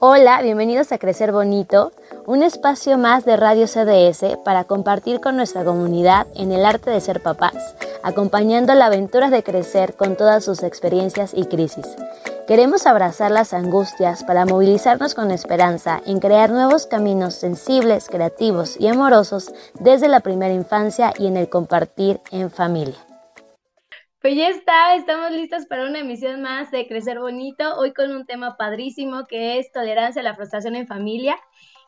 Hola, bienvenidos a Crecer Bonito, un espacio más de Radio CDS para compartir con nuestra comunidad en el arte de ser papás, acompañando la aventura de crecer con todas sus experiencias y crisis. Queremos abrazar las angustias para movilizarnos con esperanza en crear nuevos caminos sensibles, creativos y amorosos desde la primera infancia y en el compartir en familia. Pues ya está, estamos listos para una emisión más de Crecer Bonito, hoy con un tema padrísimo que es tolerancia a la frustración en familia.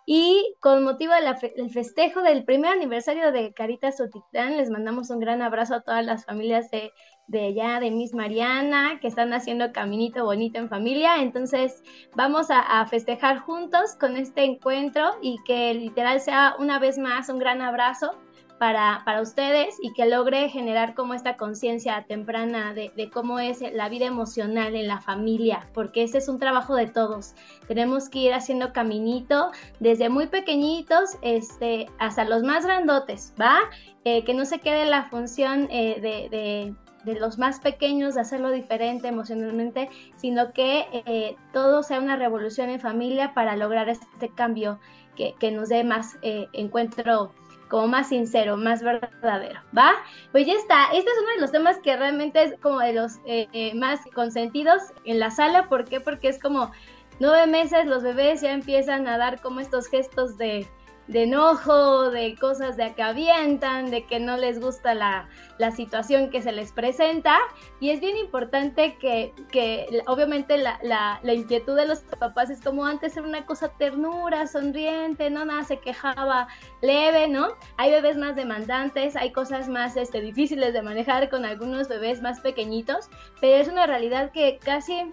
Y con motivo del festejo del primer aniversario de Caritas Otitlán, les mandamos un gran abrazo a todas las familias de, de allá, de Miss Mariana, que están haciendo caminito bonito en familia. Entonces, vamos a, a festejar juntos con este encuentro y que literal sea una vez más un gran abrazo para, para ustedes y que logre generar como esta conciencia temprana de, de, cómo es la vida emocional en la familia, porque ese es un trabajo de todos. Tenemos que ir haciendo caminito desde muy pequeñitos este, hasta los más grandotes, ¿va? Eh, que no se quede la función eh, de, de de los más pequeños, de hacerlo diferente emocionalmente, sino que eh, todo sea una revolución en familia para lograr este cambio que, que nos dé más encuentro como más sincero, más verdadero, ¿va? Pues ya está, este es uno de los temas que realmente es como de los eh, eh, más consentidos en la sala, ¿por qué? Porque es como nueve meses los bebés ya empiezan a dar como estos gestos de de enojo, de cosas de que avientan, de que no les gusta la, situación que se les presenta. Y es bien importante que, que obviamente la, la, la, inquietud de los papás es como antes era una cosa ternura, sonriente, no nada, se quejaba leve, ¿no? Hay bebés más demandantes, hay cosas más este, difíciles de manejar con algunos bebés más pequeñitos, pero es una realidad que casi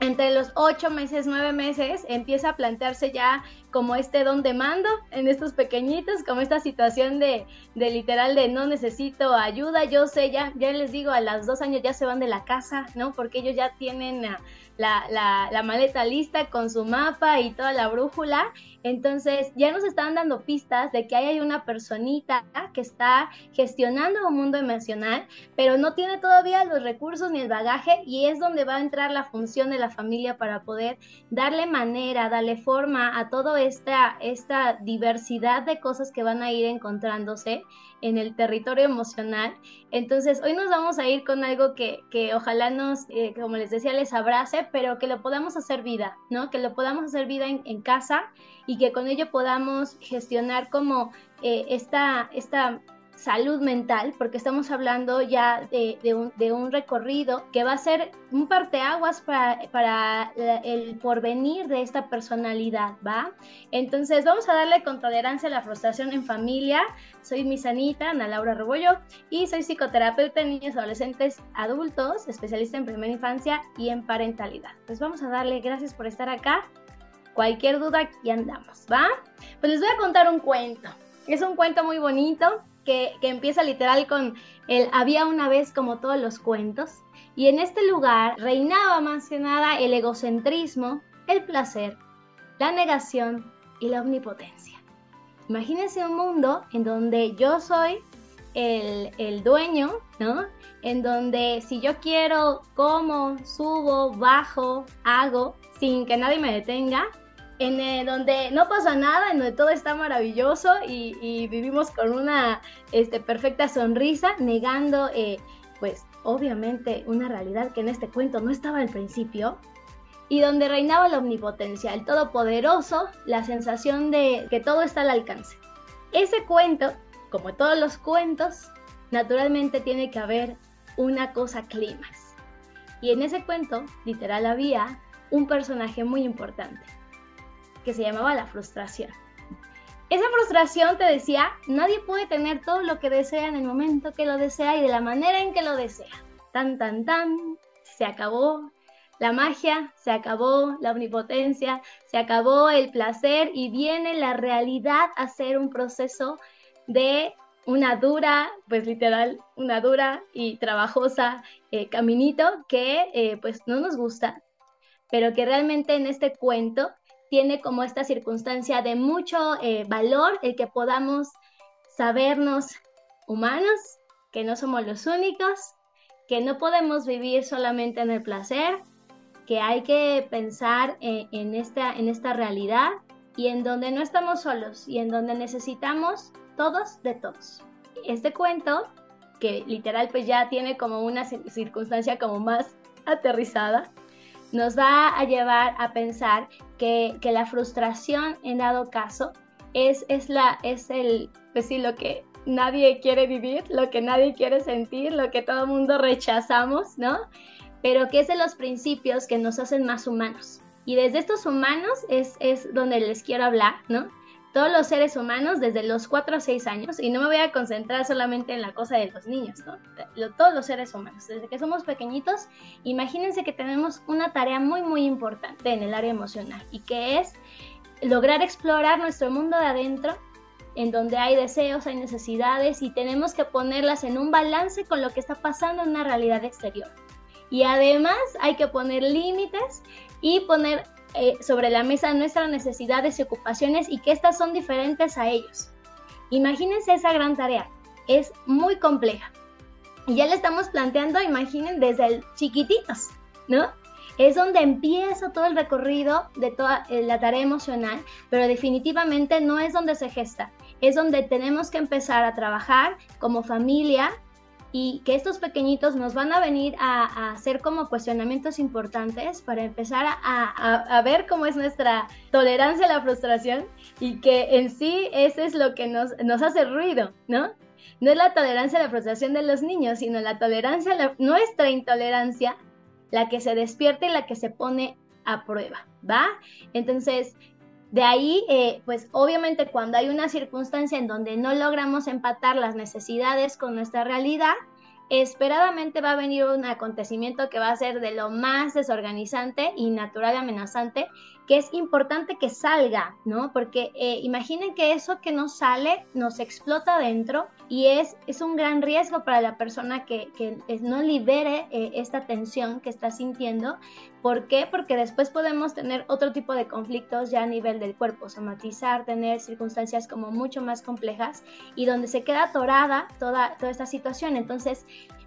entre los ocho meses, nueve meses, empieza a plantearse ya como este don de mando en estos pequeñitos, como esta situación de, de, literal de no necesito ayuda, yo sé, ya, ya les digo, a los dos años ya se van de la casa, ¿no? Porque ellos ya tienen la, la, la maleta lista con su mapa y toda la brújula entonces ya nos están dando pistas de que hay una personita que está gestionando un mundo emocional, pero no tiene todavía los recursos ni el bagaje y es donde va a entrar la función de la familia para poder darle manera, darle forma a toda esta, esta diversidad de cosas que van a ir encontrándose en el territorio emocional. Entonces, hoy nos vamos a ir con algo que, que ojalá nos, eh, como les decía, les abrace, pero que lo podamos hacer vida, ¿no? Que lo podamos hacer vida en, en casa y que con ello podamos gestionar como eh, esta, esta salud mental, porque estamos hablando ya de, un, recorrido que va a ser un parteaguas para, para el porvenir de esta personalidad, ¿va? Entonces vamos a darle con tolerancia a la frustración en familia. Soy mi sanita, Ana Laura Rebollo, y soy psicoterapeuta en niños, adolescentes, adultos, especialista en primera infancia y en parentalidad. Pues vamos a darle gracias por estar acá. Cualquier duda, aquí andamos, ¿va? Pues les voy a contar un cuento. Es un cuento muy bonito que, empieza literal con el había una vez como todos los cuentos. Y en este lugar reinaba más que nada el egocentrismo, el placer, la negación y la omnipotencia. Imagínense un mundo en donde yo soy el, el, dueño, ¿no? En donde si yo quiero, como, subo, bajo, hago, sin que nadie me detenga, en eh, donde no pasa nada, en donde todo está maravilloso y, vivimos con una este, perfecta sonrisa, negando, eh, pues obviamente, una realidad que en este cuento no estaba al principio, y donde reinaba la omnipotencia, el todopoderoso, la sensación de que todo está al alcance. Ese cuento, como todos los cuentos, naturalmente tiene que haber una cosa clímax. Y en ese cuento, literal, había un personaje muy importante que se llamaba la frustración. Esa frustración te decía, nadie puede tener todo lo que desea en el momento que lo desea y de la manera en que lo desea. Tan, tan, tan, se acabó la magia, se acabó la omnipotencia, se acabó el placer y viene la realidad a ser un proceso de una dura, pues literal, una dura y trabajosa eh, caminito que eh, pues no nos gusta, pero que realmente en este cuento tiene como esta circunstancia de mucho eh, valor el que podamos sabernos humanos, que no somos los únicos, que no podemos vivir solamente en el placer, que hay que pensar en, esta, en esta realidad y en donde no estamos solos y en donde necesitamos todos de todos. Este cuento, que literal pues ya tiene como una circunstancia como más aterrizada, nos va a llevar a pensar que, la frustración en dado caso es, es, la, es el, pues sí, lo que nadie quiere vivir, lo que nadie quiere sentir, lo que todo el mundo rechazamos, ¿no? Pero que es de los principios que nos hacen más humanos. Y desde estos humanos es, es donde les quiero hablar, ¿no? Todos los seres humanos desde los 4 a 6 años, y no me voy a concentrar solamente en la cosa de los niños, ¿no? Todos los seres humanos, desde que somos pequeñitos, imagínense que tenemos una tarea muy, muy importante en el área emocional, y que es lograr explorar nuestro mundo de adentro en donde hay deseos, hay necesidades y tenemos que ponerlas en un balance con lo que está pasando en una realidad exterior. Y además hay que poner límites y poner eh, sobre la mesa nuestras necesidades y ocupaciones y que estas son diferentes a ellos. Imagínense esa gran tarea, es muy compleja. Y ya le estamos planteando, imaginen, desde el chiquititos, ¿no? es donde empieza todo el recorrido de toda eh, la tarea emocional, pero definitivamente no es donde se gesta, es donde tenemos que empezar a trabajar como familia y que estos pequeñitos nos van a venir a, hacer como cuestionamientos importantes para empezar a, ver cómo es nuestra tolerancia a la frustración y que en sí ese es lo que nos, nos hace ruido, ¿no? No es la tolerancia a la frustración de los niños, sino la tolerancia a nuestra intolerancia la que se despierta y la que se pone a prueba, ¿va? Entonces, de ahí, eh, pues obviamente cuando hay una circunstancia en donde no logramos empatar las necesidades con nuestra realidad, esperadamente va a venir un acontecimiento que va a ser de lo más desorganizante y natural amenazante, que es importante que salga, ¿no? Porque eh, imaginen que eso que no sale nos explota dentro y es, es un gran riesgo para la persona que, que no libere eh, esta tensión que está sintiendo. ¿Por qué? Porque después podemos tener otro tipo de conflictos ya a nivel del cuerpo, somatizar, tener circunstancias como mucho más complejas y donde se queda atorada toda, toda esta situación. Entonces,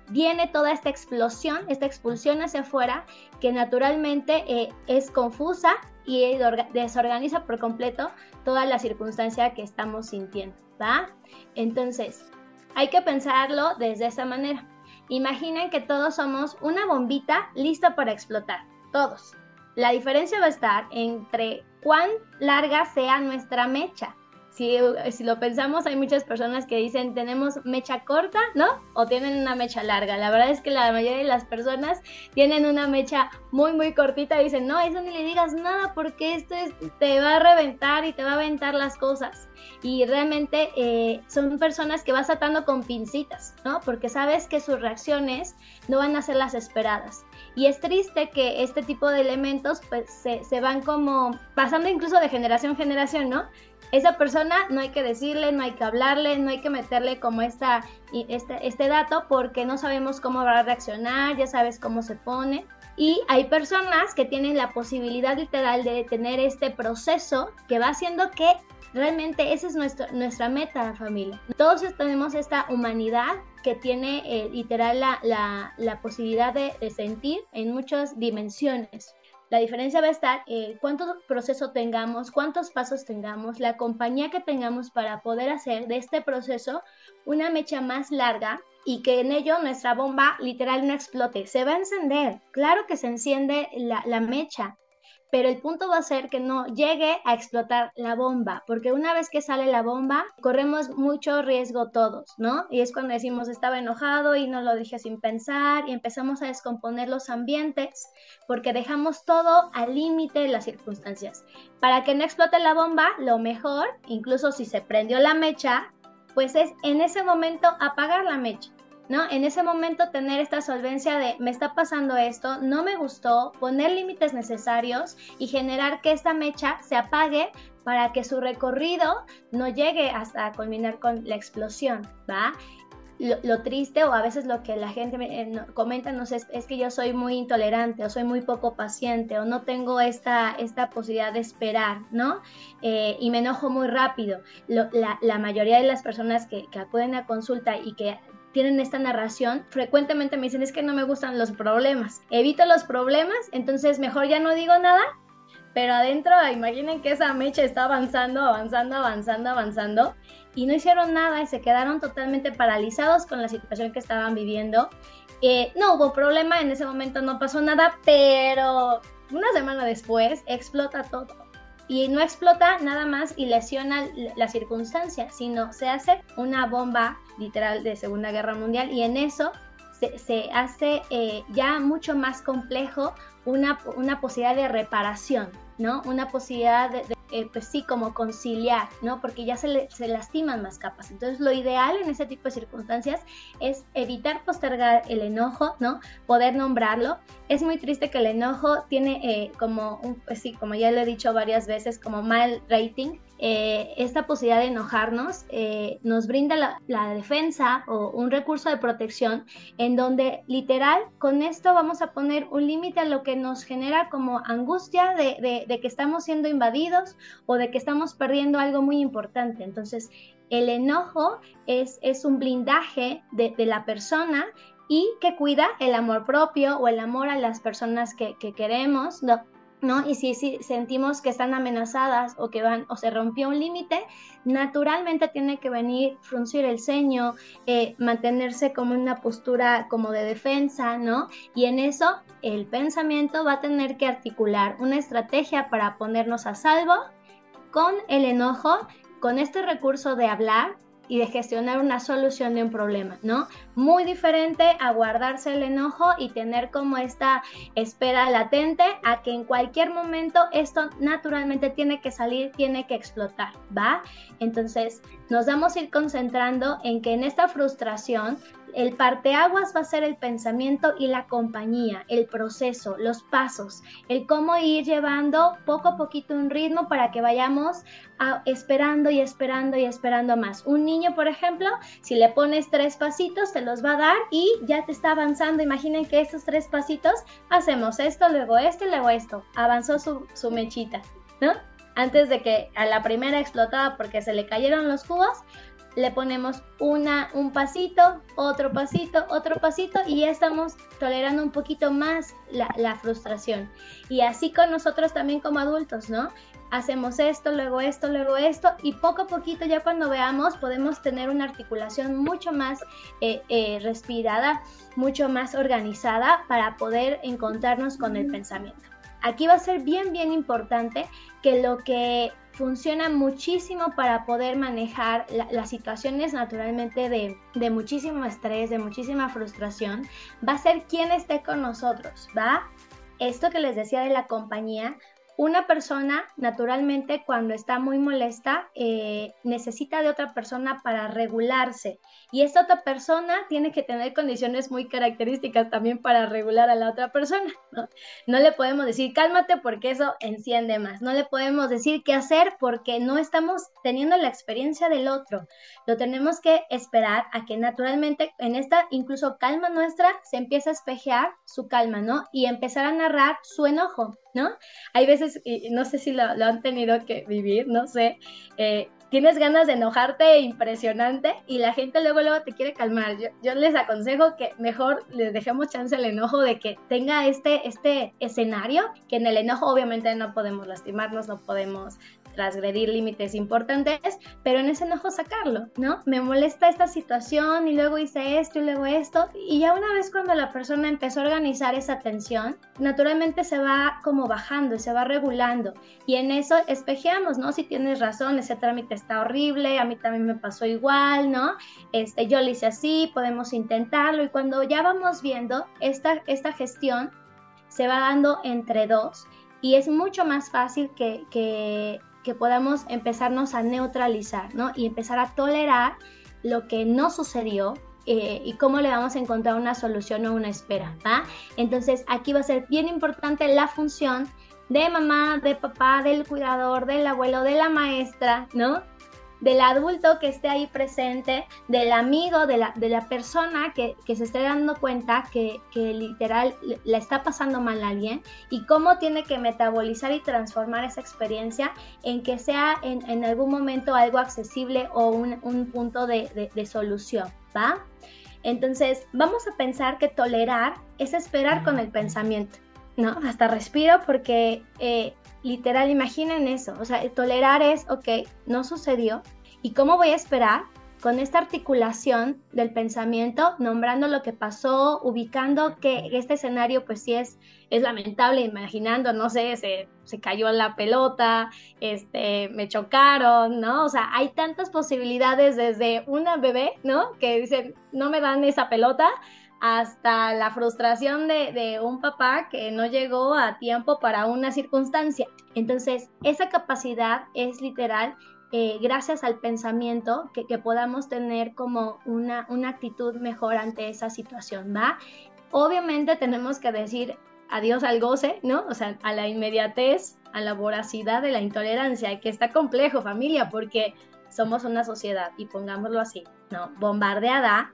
viene toda esta explosión, esta expulsión hacia afuera, que naturalmente eh, es confusa y desorganiza por completo toda la circunstancia que estamos sintiendo, ¿va? Entonces, hay que pensarlo desde esa manera. Imaginen que todos somos una bombita lista para explotar, todos. La diferencia va a estar entre cuán larga sea nuestra mecha si, lo pensamos, hay muchas personas que dicen tenemos mecha corta, ¿no? O tienen una mecha larga. La verdad es que la mayoría de las personas tienen una mecha muy, muy cortita y dicen, no, eso ni le digas nada porque esto te va a reventar y te va a aventar las cosas. Y realmente eh, son personas que vas atando con pincitas, ¿no? Porque sabes que sus reacciones no van a ser las esperadas. Y es triste que este tipo de elementos pues se, se van como pasando incluso de generación en generación, ¿no? Esa persona no hay que decirle, no hay que hablarle, no hay que meterle como esta, este, este dato porque no sabemos cómo va a reaccionar, ya sabes cómo se pone. Y hay personas que tienen la posibilidad literal de tener este proceso que va haciendo que realmente esa es nuestro, nuestra meta, familia. Todos tenemos esta humanidad que tiene eh, literal la, la, posibilidad de, de sentir en muchas dimensiones. La diferencia va a estar en cuánto proceso tengamos, cuántos pasos tengamos, la compañía que tengamos para poder hacer de este proceso una mecha más larga y que en ello nuestra bomba literal no explote. Se va a encender, claro que se enciende la, la mecha, pero el punto va a ser que no llegue a explotar la bomba, porque una vez que sale la bomba, corremos mucho riesgo todos, ¿no? Y es cuando decimos estaba enojado y no lo dije sin pensar y empezamos a descomponer los ambientes, porque dejamos todo al límite de las circunstancias. Para que no explote la bomba, lo mejor, incluso si se prendió la mecha, pues es en ese momento apagar la mecha. ¿No? En ese momento tener esta solvencia de me está pasando esto, no me gustó, poner límites necesarios y generar que esta mecha se apague para que su recorrido no llegue hasta culminar con la explosión, ¿va? Lo, triste o a veces lo que la gente me, eh, comenta no sé, es, que yo soy muy intolerante o soy muy poco paciente o no tengo esta, esta posibilidad de esperar, ¿no? Eh, y me enojo muy rápido. la, mayoría de las personas que, que acuden a consulta y que tienen esta narración, frecuentemente me dicen es que no me gustan los problemas. Evito los problemas, entonces mejor ya no digo nada, pero adentro imaginen que esa mecha está avanzando, avanzando, avanzando, avanzando y no hicieron nada y se quedaron totalmente paralizados con la situación que estaban viviendo. Eh, no hubo problema, en ese momento no pasó nada, pero una semana después explota todo y no explota nada más y lesiona la circunstancia, sino se hace una bomba literal de Segunda Guerra Mundial y en eso se, hace eh, ya mucho más complejo una, una posibilidad de reparación, ¿no? Una posibilidad de, eh, pues sí, como conciliar, ¿no? Porque ya se, se lastiman más capas. Entonces, lo ideal en ese tipo de circunstancias es evitar postergar el enojo, ¿no? Poder nombrarlo. Es muy triste que el enojo tiene eh, como, pues sí, como ya lo he dicho varias veces, como mal rating, eh, esta posibilidad de enojarnos eh, nos brinda la, defensa o un recurso de protección en donde literal con esto vamos a poner un límite a lo que nos genera como angustia de, que estamos siendo invadidos o de que estamos perdiendo algo muy importante. Entonces, el enojo es, es un blindaje de, la persona y que cuida el amor propio o el amor a las personas que, que queremos. ¿No? Y si, si, sentimos que están amenazadas o que van o se rompió un límite, naturalmente tiene que venir fruncir el ceño, eh, mantenerse como una postura como de defensa, ¿no? Y en eso el pensamiento va a tener que articular una estrategia para ponernos a salvo con el enojo, con este recurso de hablar y de gestionar una solución de un problema, ¿no? Muy diferente a guardarse el enojo y tener como esta espera latente a que en cualquier momento esto naturalmente tiene que salir, tiene que explotar, ¿va? Entonces nos vamos a ir concentrando en que en esta frustración el parteaguas va a ser el pensamiento y la compañía, el proceso, los pasos, el cómo ir llevando poco a poquito un ritmo para que vayamos esperando y esperando y esperando más. Un niño, por ejemplo, si le pones tres pasitos, te los va a dar y ya te está avanzando. Imaginen que estos tres pasitos hacemos esto, luego esto y luego esto. Avanzó su, su mechita, ¿no? Antes de que a la primera explotaba porque se le cayeron los cubos, le ponemos una, un pasito, otro pasito, otro pasito y ya estamos tolerando un poquito más la, la, frustración. Y así con nosotros también como adultos, ¿no? Hacemos esto, luego esto, luego esto y poco a poquito ya cuando veamos podemos tener una articulación mucho más eh, eh, respirada, mucho más organizada para poder encontrarnos con el pensamiento. Aquí va a ser bien, bien importante que lo que funciona muchísimo para poder manejar las situaciones naturalmente de, de, muchísimo estrés, de muchísima frustración, va a ser quien esté con nosotros, ¿va? Esto que les decía de la compañía una persona, naturalmente, cuando está muy molesta, eh, necesita de otra persona para regularse. Y esta otra persona tiene que tener condiciones muy características también para regular a la otra persona. ¿no? le podemos decir cálmate porque eso enciende más. No le podemos decir qué hacer porque no estamos teniendo la experiencia del otro. Lo tenemos que esperar a que naturalmente en esta incluso calma nuestra se empiece a espejear su calma, ¿no? Y empezar a narrar su enojo. ¿No? Hay veces, y no sé si lo, han tenido que vivir, no sé, eh, tienes ganas de enojarte impresionante y la gente luego luego te quiere calmar. Yo, les aconsejo que mejor les dejemos chance al enojo de que tenga este, este escenario, que en el enojo obviamente no podemos lastimarnos, no podemos transgredir límites importantes, pero en ese enojo sacarlo, ¿no? Me molesta esta situación y luego hice esto y luego esto. Y ya una vez cuando la persona empezó a organizar esa tensión, naturalmente se va como bajando y se va regulando. Y en eso espejeamos, ¿no? Si tienes razón, ese trámite está horrible, a mí también me pasó igual, ¿no? Este, yo lo hice así, podemos intentarlo. Y cuando ya vamos viendo esta, esta gestión, se va dando entre dos y es mucho más fácil que, que que podamos empezarnos a neutralizar, ¿no? Y empezar a tolerar lo que no sucedió eh, y cómo le vamos a encontrar una solución o una espera. Entonces aquí va a ser bien importante la función de mamá, de papá, del cuidador, del abuelo, de la maestra, ¿no? Del adulto que esté ahí presente, del amigo, de la, de la persona que, se esté dando cuenta que, literal le está pasando mal a alguien y cómo tiene que metabolizar y transformar esa experiencia en que sea en, algún momento algo accesible o un, punto de, de solución, ¿va? Entonces, vamos a pensar que tolerar es esperar con el pensamiento, ¿no? Hasta respiro porque eh, literal, imaginen eso, o sea, tolerar es, ok, no sucedió, ¿y cómo voy a esperar? con esta articulación del pensamiento, nombrando lo que pasó, ubicando que este escenario pues sí es, es lamentable, imaginando, no sé, se, se cayó la pelota, este, me chocaron, ¿no? O sea, hay tantas posibilidades desde una bebé, ¿no? Que dicen, no me dan esa pelota, hasta la frustración de, un papá que no llegó a tiempo para una circunstancia. Entonces, esa capacidad es literal eh, gracias al pensamiento que, podamos tener como una, una actitud mejor ante esa situación, ¿va? Obviamente tenemos que decir adiós al goce, ¿no? O sea, a la inmediatez, a la voracidad de la intolerancia, que está complejo familia, porque somos una sociedad, y pongámoslo así, ¿no? Bombardeada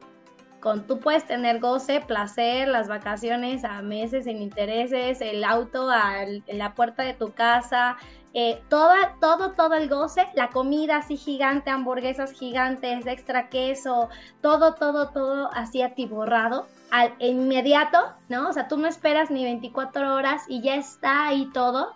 con tú puedes tener goce, placer, las vacaciones a meses sin intereses, el auto a la puerta de tu casa, eh, toda, todo, todo el goce, la comida así gigante, hamburguesas gigantes, extra queso, todo, todo, todo así atiborrado, al inmediato, ¿no? O sea, tú no esperas ni 24 horas y ya está ahí todo.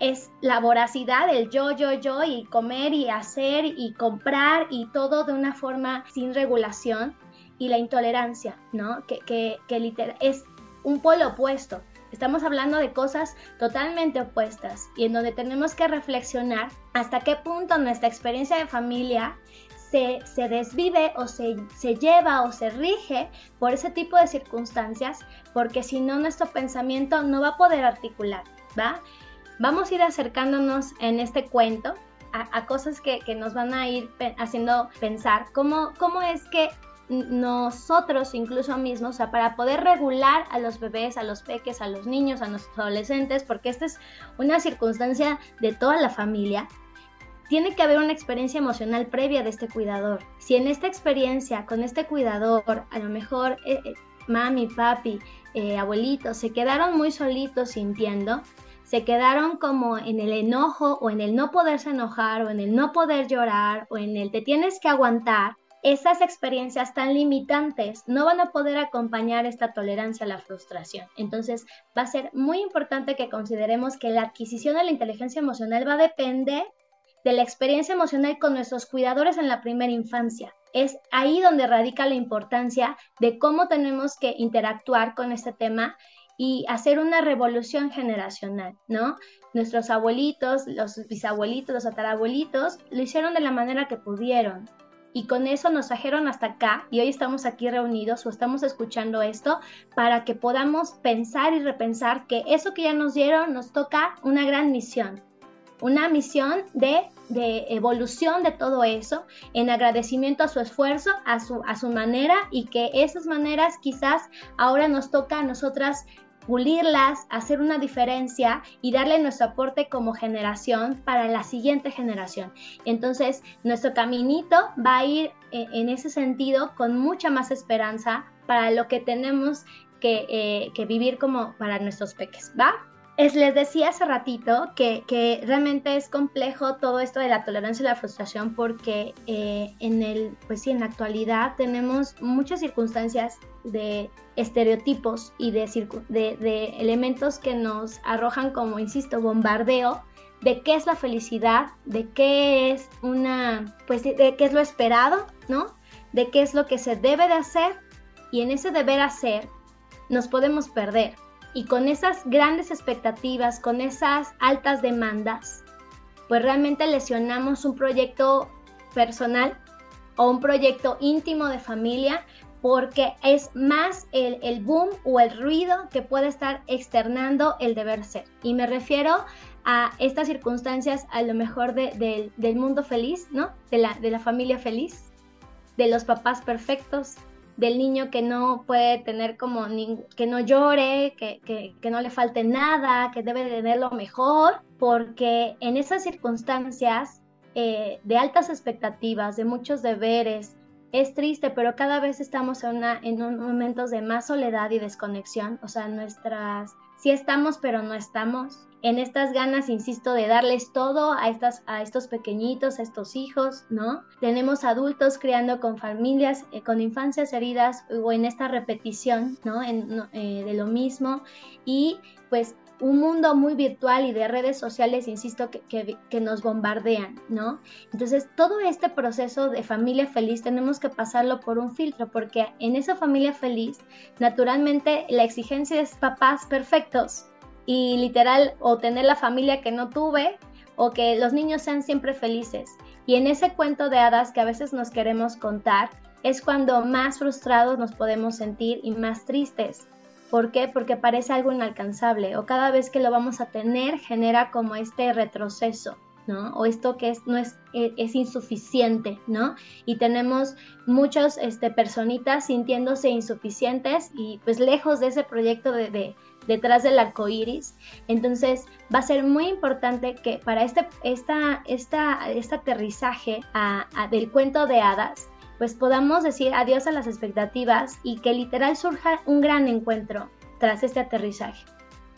Es la voracidad, el yo, yo, yo, y comer y hacer y comprar y todo de una forma sin regulación. Y la intolerancia, ¿no? Que, que, que literal, es un polo opuesto. Estamos hablando de cosas totalmente opuestas y en donde tenemos que reflexionar hasta qué punto nuestra experiencia de familia se, se, desvive o se, se, lleva o se rige por ese tipo de circunstancias, porque si no nuestro pensamiento no va a poder articular, ¿va? Vamos a ir acercándonos en este cuento a, cosas que, que, nos van a ir haciendo pensar cómo, cómo es que nosotros incluso mismos, o sea, para poder regular a los bebés, a los peques, a los niños, a nuestros adolescentes, porque esta es una circunstancia de toda la familia, tiene que haber una experiencia emocional previa de este cuidador. Si en esta experiencia con este cuidador, a lo mejor eh, eh, mami, papi, eh, abuelito, se quedaron muy solitos sintiendo, se quedaron como en el enojo o en el no poderse enojar o en el no poder llorar o en el te tienes que aguantar, esas experiencias tan limitantes no van a poder acompañar esta tolerancia a la frustración. Entonces, va a ser muy importante que consideremos que la adquisición de la inteligencia emocional va a depender de la experiencia emocional con nuestros cuidadores en la primera infancia. Es ahí donde radica la importancia de cómo tenemos que interactuar con este tema y hacer una revolución generacional, ¿no? Nuestros abuelitos, los bisabuelitos, los tatarabuelitos lo hicieron de la manera que pudieron y con eso nos trajeron hasta acá y hoy estamos aquí reunidos o estamos escuchando esto para que podamos pensar y repensar que eso que ya nos dieron nos toca una gran misión, una misión de, de evolución de todo eso, en agradecimiento a su esfuerzo, a su, a su manera y que esas maneras quizás ahora nos toca a nosotras pulirlas, hacer una diferencia y darle nuestro aporte como generación para la siguiente generación. Entonces, nuestro caminito va a ir eh, en ese sentido con mucha más esperanza para lo que tenemos que, eh, vivir como para nuestros peques, ¿va? Es, les decía hace ratito que, que, realmente es complejo todo esto de la tolerancia y la frustración porque eh, en el, pues sí, en la actualidad tenemos muchas circunstancias de estereotipos y de, de, de elementos que nos arrojan como, insisto, bombardeo de qué es la felicidad, de qué es una, pues de qué es lo esperado, ¿no? De qué es lo que se debe de hacer y en ese deber hacer nos podemos perder y con esas grandes expectativas, con esas altas demandas, pues realmente lesionamos un proyecto personal o un proyecto íntimo de familia porque es más el, boom o el ruido que puede estar externando el deber ser. Y me refiero a estas circunstancias a lo mejor del mundo feliz, ¿no? De la, de la familia feliz, de los papás perfectos, del niño que no puede tener como, que no llore, que, que, no le falte nada, que debe tener lo mejor, porque en esas circunstancias eh, de altas expectativas, de muchos deberes, es triste, pero cada vez estamos en, una, en momentos de más soledad y desconexión, o sea, nuestras sí estamos, pero no estamos. En estas ganas, insisto, de darles todo a, estas, a estos pequeñitos, a estos hijos, ¿no? Tenemos adultos criando con familias, eh, con infancias heridas o en esta repetición, ¿no? Eh, de lo mismo. Y pues un mundo muy virtual y de redes sociales, insisto, que, nos bombardean, ¿no? Entonces, todo este proceso de familia feliz tenemos que pasarlo por un filtro, porque en esa familia feliz, naturalmente, la exigencia es papás perfectos y literal, o tener la familia que no tuve, o que los niños sean siempre felices. Y en ese cuento de hadas que a veces nos queremos contar, es cuando más frustrados nos podemos sentir y más tristes. ¿Por qué? Porque parece algo inalcanzable o cada vez que lo vamos a tener genera como este retroceso. ¿no? O esto que es, no es, e, es, insuficiente, ¿no? Y tenemos muchas este, personitas sintiéndose insuficientes y pues lejos de ese proyecto de, detrás del arco iris. Entonces va a ser muy importante que para este, esta, esta, este aterrizaje del cuento de hadas, pues podamos decir adiós a las expectativas y que literal surja un gran encuentro tras este aterrizaje.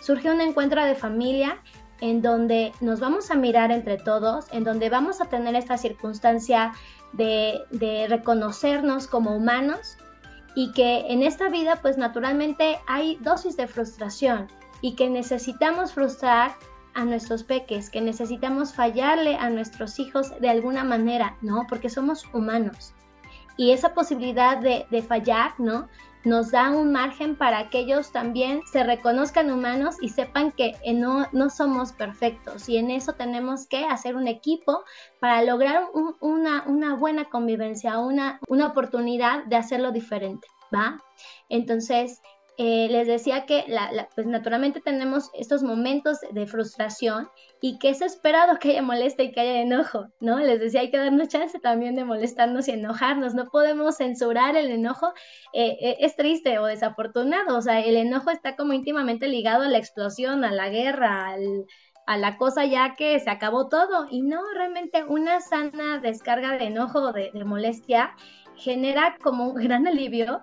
Surge un encuentro de familia en donde nos vamos a mirar entre todos, en donde vamos a tener esta circunstancia de, de reconocernos como humanos y que en esta vida pues naturalmente hay dosis de frustración y que necesitamos frustrar a nuestros peques, que necesitamos fallarle a nuestros hijos de alguna manera, ¿no? Porque somos humanos y esa posibilidad de, fallar, ¿no? Nos da un margen para que ellos también se reconozcan humanos y sepan que eh, no, no somos perfectos. Y en eso tenemos que hacer un equipo para lograr una, una buena convivencia, una, una oportunidad de hacerlo diferente, ¿va? Entonces, eh, les decía que pues naturalmente tenemos estos momentos de frustración y que es esperado que haya molestia y que haya enojo, ¿no? Les decía, hay que darnos chance también de molestarnos y enojarnos, no podemos censurar el enojo, eh, eh, es triste o desafortunado, o sea, el enojo está como íntimamente ligado a la explosión, a la guerra, a la cosa ya que se acabó todo. Y no realmente una sana descarga de enojo, de, de molestia genera como un gran alivio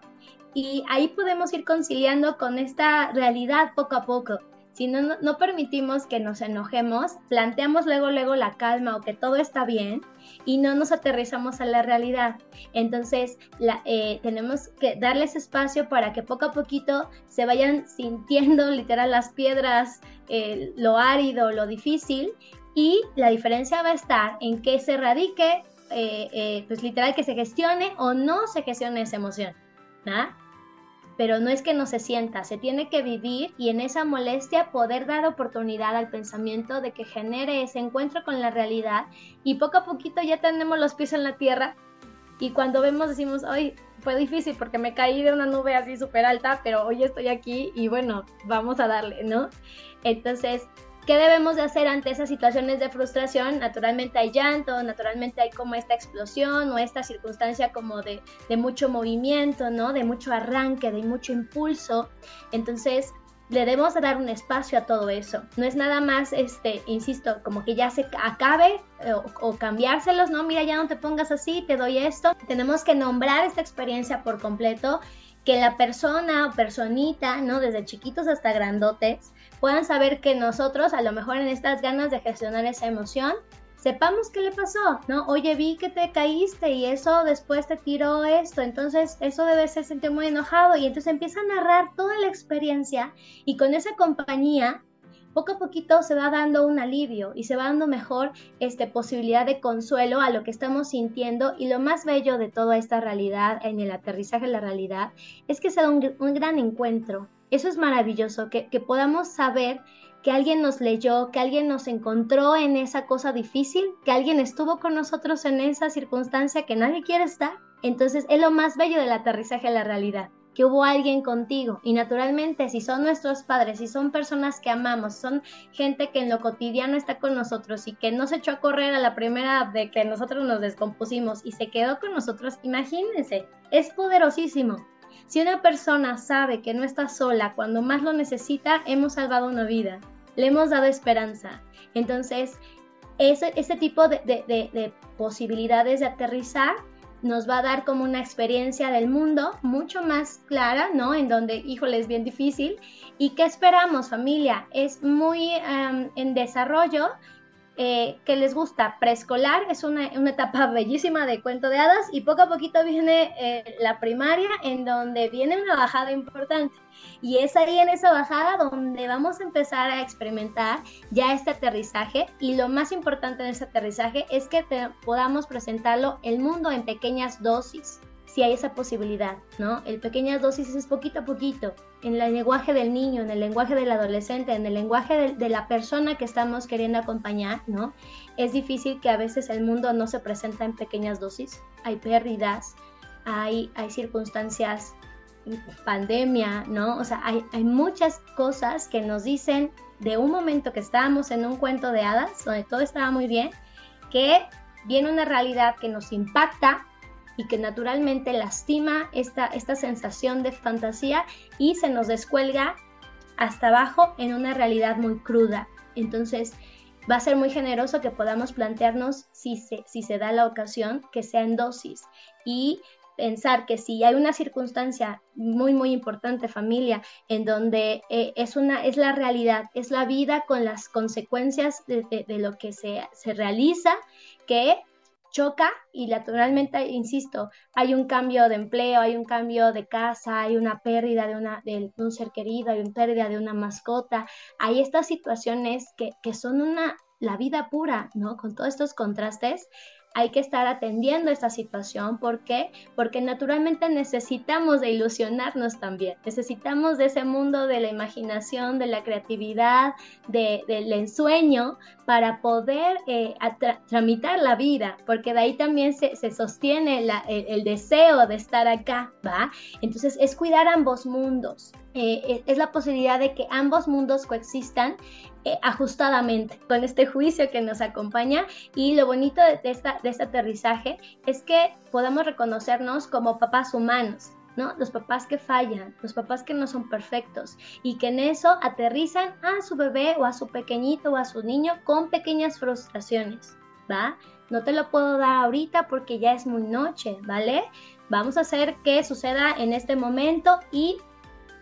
y ahí podemos ir conciliando con esta realidad poco a poco. Si no, no, permitimos que nos enojemos, planteamos luego, luego la calma o que todo está bien y no nos aterrizamos a la realidad. Entonces, eh, tenemos que darles espacio para que poco a poquito se vayan sintiendo literal las piedras, lo árido, lo difícil y la diferencia va a estar en que se radique, eh, eh, pues literal que se gestione o no se gestione esa emoción. ¿no? Pero no es que no se sienta, se tiene que vivir y en esa molestia poder dar oportunidad al pensamiento de que genere ese encuentro con la realidad y poco a poquito ya tenemos los pies en la tierra y cuando vemos decimos, hoy fue difícil porque me caí de una nube así súper alta, pero hoy estoy aquí y bueno, vamos a darle, ¿no? Entonces, ¿Qué debemos de hacer ante esas situaciones de frustración? Naturalmente hay llanto, naturalmente hay como esta explosión o esta circunstancia como de, mucho movimiento, ¿no? De mucho arranque, de mucho impulso. Entonces, le debemos dar un espacio a todo eso. No es nada más, este, insisto, como que ya se acabe eh, o, o, cambiárselos, no, mira, ya no te pongas así, te doy esto. Tenemos que nombrar esta experiencia por completo, que la persona o personita, ¿no? Desde chiquitos hasta grandotes, puedan saber que nosotros, a lo mejor en estas ganas de gestionar esa emoción, sepamos qué le pasó, ¿no? Oye, vi que te caíste y eso después te tiró esto, entonces eso debe ser sentir muy enojado. Y entonces empieza a narrar toda la experiencia y con esa compañía poco a poquito se va dando un alivio y se va dando mejor este, posibilidad de consuelo a lo que estamos sintiendo. Y lo más bello de toda esta realidad, en el aterrizaje de la realidad, es que sea un, un gran encuentro eso es maravilloso, que, podamos saber que alguien nos leyó, que alguien nos encontró en esa cosa difícil, que alguien estuvo con nosotros en esa circunstancia que nadie quiere estar. Entonces es lo más bello del aterrizaje a la realidad, que hubo alguien contigo. Y naturalmente, si son nuestros padres, si son personas que amamos, son gente que en lo cotidiano está con nosotros y que no se echó a correr a la primera de que nosotros nos descompusimos y se quedó con nosotros, imagínense, es poderosísimo. Si una persona sabe que no está sola cuando más lo necesita, hemos salvado una vida, le hemos dado esperanza. Entonces, ese, ese tipo de, posibilidades de aterrizar nos va a dar como una experiencia del mundo mucho más clara, ¿no? En donde, híjole, es bien difícil. ¿Y qué esperamos, familia? Es muy en desarrollo, eh, que les gusta preescolar, es una, etapa bellísima de cuento de hadas y poco a poquito viene eh, la primaria en donde viene una bajada importante. Y es ahí en esa bajada donde vamos a empezar a experimentar ya este aterrizaje y lo más importante de ese aterrizaje es que podamos presentarlo el mundo en pequeñas dosis si hay esa posibilidad, ¿no? El pequeñas dosis es poquito a poquito, en el lenguaje del niño, en el lenguaje del adolescente, en el lenguaje de, la persona que estamos queriendo acompañar, ¿no? Es difícil que a veces el mundo no se presenta en pequeñas dosis, hay pérdidas, hay, hay circunstancias, pandemia, ¿no? O sea, hay, hay muchas cosas que nos dicen de un momento que estábamos en un cuento de hadas, donde todo estaba muy bien, que viene una realidad que nos impacta y que naturalmente lastima esta, esta sensación de fantasía y se nos descuelga hasta abajo en una realidad muy cruda. Entonces, va a ser muy generoso que podamos plantearnos si se, si se da la ocasión que sea en dosis y pensar que si hay una circunstancia muy muy importante familia en donde eh, es una es la realidad es la vida con las consecuencias de, de lo que se, se realiza que choca y naturalmente, insisto, hay un cambio de empleo, hay un cambio de casa, hay una pérdida de, una, de un ser querido, hay una pérdida de una mascota, hay estas situaciones que, que son una, la vida pura, ¿no? Con todos estos contrastes, hay que estar atendiendo esta situación. ¿Por qué? Porque naturalmente necesitamos de ilusionarnos también. Necesitamos de ese mundo de la imaginación, de la creatividad, del ensueño para poder eh, tramitar la vida, porque de ahí también se, sostiene el, deseo de estar acá, ¿va? Entonces es cuidar ambos mundos. Eh, es la posibilidad de que ambos mundos coexistan eh, ajustadamente con este juicio que nos acompaña y lo bonito de, esta, de este aterrizaje es que podamos reconocernos como papás humanos, ¿no? Los papás que fallan, los papás que no son perfectos y que en eso aterrizan a su bebé o a su pequeñito o a su niño con pequeñas frustraciones, ¿va? No te lo puedo dar ahorita porque ya es muy noche, ¿vale? Vamos a hacer que suceda en este momento y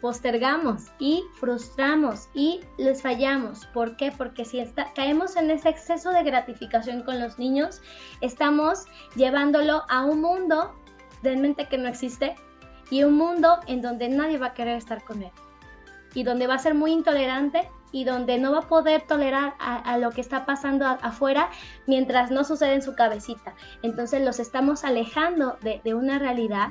postergamos y frustramos y les fallamos. ¿Por qué? Porque si caemos en ese exceso de gratificación con los niños, estamos llevándolo a un mundo de mente que no existe y un mundo en donde nadie va a querer estar con él y donde va a ser muy intolerante y donde no va a poder tolerar a, lo que está pasando afuera mientras no sucede en su cabecita. Entonces los estamos alejando de, una realidad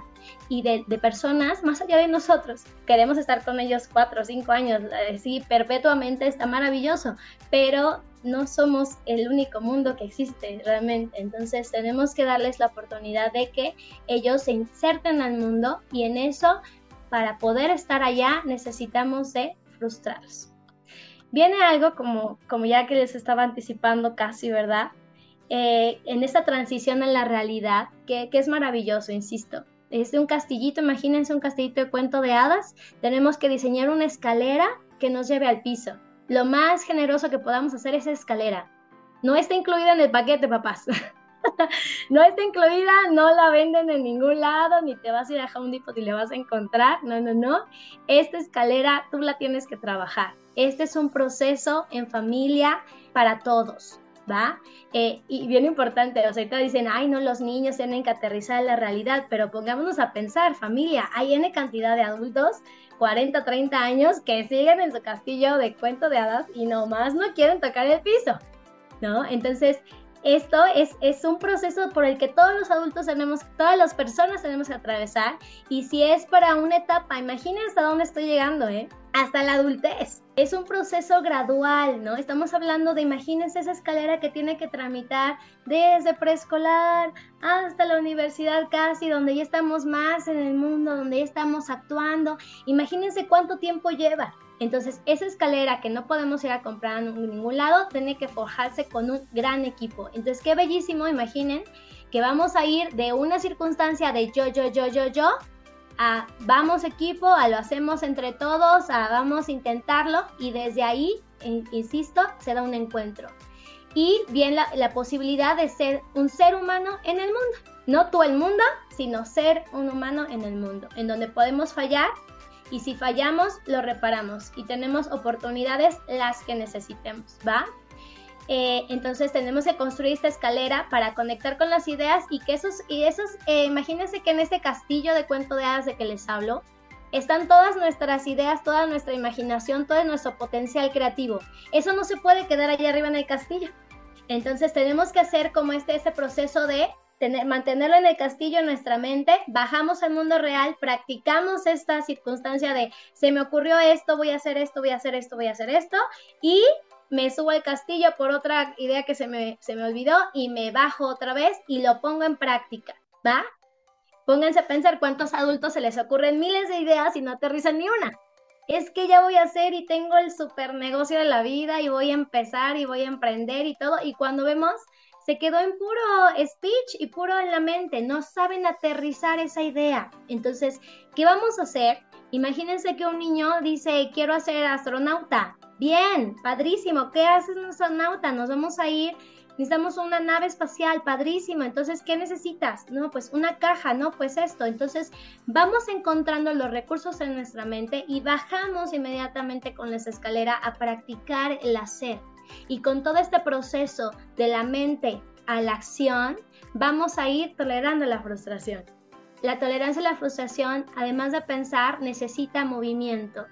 y de, personas más allá de nosotros. Queremos estar con ellos cuatro o cinco años, eh, sí, perpetuamente está maravilloso, pero no somos el único mundo que existe realmente. Entonces tenemos que darles la oportunidad de que ellos se inserten al mundo y en eso, para poder estar allá, necesitamos de frustrarlos viene algo como, como ya que les estaba anticipando casi, ¿verdad? Eh, en esta transición a la realidad, que, es maravilloso, insisto. Es de un castillito, imagínense un castillito de cuento de hadas. Tenemos que diseñar una escalera que nos lleve al piso. Lo más generoso que podamos hacer es escalera. No está incluida en el paquete, papás. no está incluida, no la venden en ningún lado, ni te vas a ir a Home Depot y le vas a encontrar. No, no, no. Esta escalera tú la tienes que trabajar. Este es un proceso en familia para todos, ¿va? Eh, y bien importante, o sea, dicen, ay, no, los niños tienen que aterrizar en la realidad, pero pongámonos a pensar, familia, hay N cantidad de adultos, 40, 30 años, que siguen en su castillo de cuento de hadas y nomás no quieren tocar el piso, ¿no? Entonces, esto es, es, un proceso por el que todos los adultos tenemos, todas las personas tenemos que atravesar. Y si es para una etapa, imagínense a dónde estoy llegando, ¿eh? Hasta la adultez. Es un proceso gradual, ¿no? Estamos hablando de, imagínense esa escalera que tiene que tramitar desde preescolar hasta la universidad casi, donde ya estamos más en el mundo, donde ya estamos actuando. Imagínense cuánto tiempo lleva. Entonces, esa escalera que no podemos ir a comprar en ningún lado, tiene que forjarse con un gran equipo. Entonces, qué bellísimo, imaginen que vamos a ir de una circunstancia de yo, yo, yo, yo, yo, a vamos equipo, a lo hacemos entre todos, a vamos a intentarlo y desde ahí, insisto, se da un encuentro. Y bien la, la posibilidad de ser un ser humano en el mundo No tú el mundo, sino ser un humano en el mundo, en donde podemos fallar y si fallamos, lo reparamos y tenemos oportunidades las que necesitemos, ¿va? Eh, entonces tenemos que construir esta escalera para conectar con las ideas y que esos, y esos, eh, imagínense que en este castillo de cuento de hadas de que les hablo, están todas nuestras ideas, toda nuestra imaginación, todo nuestro potencial creativo. Eso no se puede quedar allá arriba en el castillo. Entonces tenemos que hacer como este, este proceso de tener, mantenerlo en el castillo en nuestra mente, bajamos al mundo real, practicamos esta circunstancia de se me ocurrió esto, voy a hacer esto, voy a hacer esto, voy a hacer esto, y me subo al castillo por otra idea que se me, se me olvidó y me bajo otra vez y lo pongo en práctica, ¿va? Pónganse a pensar cuántos adultos se les ocurren miles de ideas y no aterrizan ni una. Es que ya voy a hacer y tengo el super negocio de la vida y voy a empezar y voy a emprender y todo. Y cuando vemos, se quedó en puro speech y puro en la mente. No saben aterrizar esa idea. Entonces, ¿qué vamos a hacer? Imagínense que un niño dice, quiero ser astronauta. Bien, padrísimo. ¿Qué haces astronauta? Nos vamos a ir necesitamos una nave espacial, padrísimo, entonces, ¿qué necesitas? No, pues una caja, no, pues esto. Entonces, vamos encontrando los recursos en nuestra mente y bajamos inmediatamente con esa escalera a practicar el hacer. Y con todo este proceso de la mente a la acción, vamos a ir tolerando la frustración. La tolerancia a la frustración, además de pensar, necesita movimiento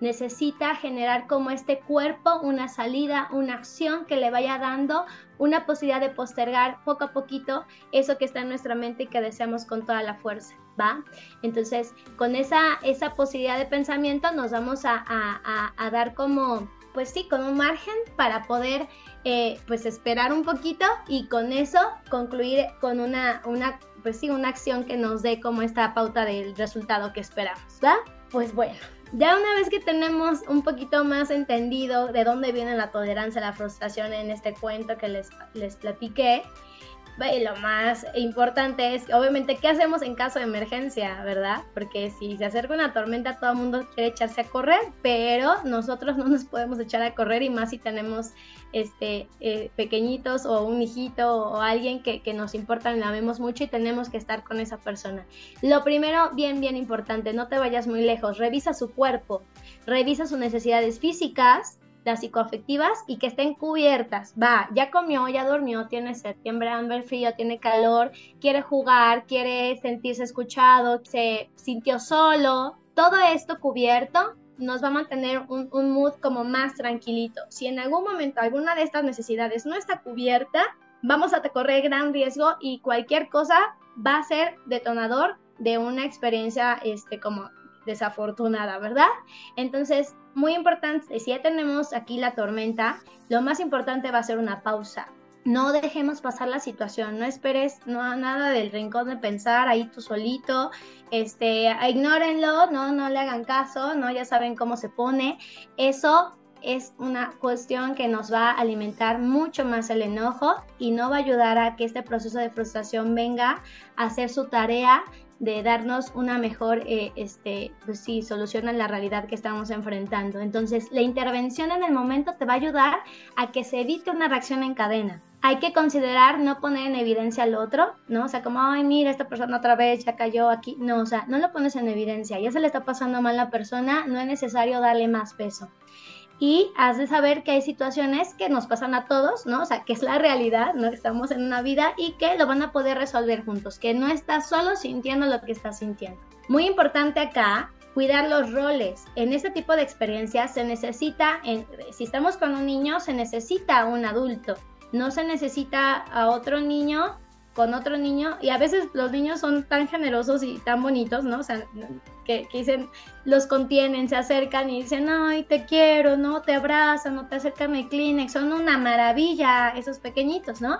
necesita generar como este cuerpo una salida, una acción que le vaya dando una posibilidad de postergar poco a poquito eso que está en nuestra mente y que deseamos con toda la fuerza, ¿va? Entonces, con esa, esa posibilidad de pensamiento nos vamos a, a, dar como, pues sí, con un margen para poder, eh, pues esperar un poquito y con eso concluir con una, una, pues sí, una acción que nos dé como esta pauta del resultado que esperamos, ¿va? Pues bueno, ya una vez que tenemos un poquito más entendido de dónde viene la tolerancia la frustración en este cuento que les, les platiqué, lo más importante es, obviamente, ¿qué hacemos en caso de emergencia, verdad? Porque si se acerca una tormenta, todo el mundo quiere echarse a correr, pero nosotros no nos podemos echar a correr y más si tenemos este, eh, pequeñitos o un hijito o alguien que, que nos importa la vemos mucho y tenemos que estar con esa persona. Lo primero, bien, bien importante, no te vayas muy lejos, revisa su cuerpo, revisa sus necesidades físicas, las psicoafectivas y que estén cubiertas. Va, ya comió, ya durmió, tiene septiembre, hambre, frío, tiene calor, quiere jugar, quiere sentirse escuchado, se sintió solo. Todo esto cubierto nos va a mantener un, un mood como más tranquilito. Si en algún momento alguna de estas necesidades no está cubierta, vamos a correr gran riesgo y cualquier cosa va a ser detonador de una experiencia este, como desafortunada, ¿verdad? Entonces, muy importante, si ya tenemos aquí la tormenta, lo más importante va a ser una pausa. No dejemos pasar la situación, no esperes no, nada del rincón de pensar ahí tú solito, este, ignórenlo, no, no le hagan caso, no, ya saben cómo se pone. Eso es una cuestión que nos va a alimentar mucho más el enojo y no va a ayudar a que este proceso de frustración venga a hacer su tarea de darnos una mejor, eh, este, pues sí, solución a la realidad que estamos enfrentando. Entonces, la intervención en el momento te va a ayudar a que se evite una reacción en cadena. Hay que considerar no poner en evidencia al otro, ¿no? O sea, como, ay, mira, esta persona otra vez ya cayó aquí. No, o sea, no lo pones en evidencia. Ya se le está pasando mal a la persona, no es necesario darle más peso y has de saber que hay situaciones que nos pasan a todos, ¿no? O sea, que es la realidad, ¿no? Estamos en una vida y que lo van a poder resolver juntos, que no estás solo sintiendo lo que estás sintiendo. Muy importante acá, cuidar los roles. En este tipo de experiencias se necesita, si estamos con un niño, se necesita un adulto. No se necesita a otro niño con otro niño y a veces los niños son tan generosos y tan bonitos, ¿no? O sea, que, dicen, los contienen, se acercan y dicen, ay, te quiero, ¿no? Te abrazan, no te acercan el Kleenex, son una maravilla esos pequeñitos, ¿no?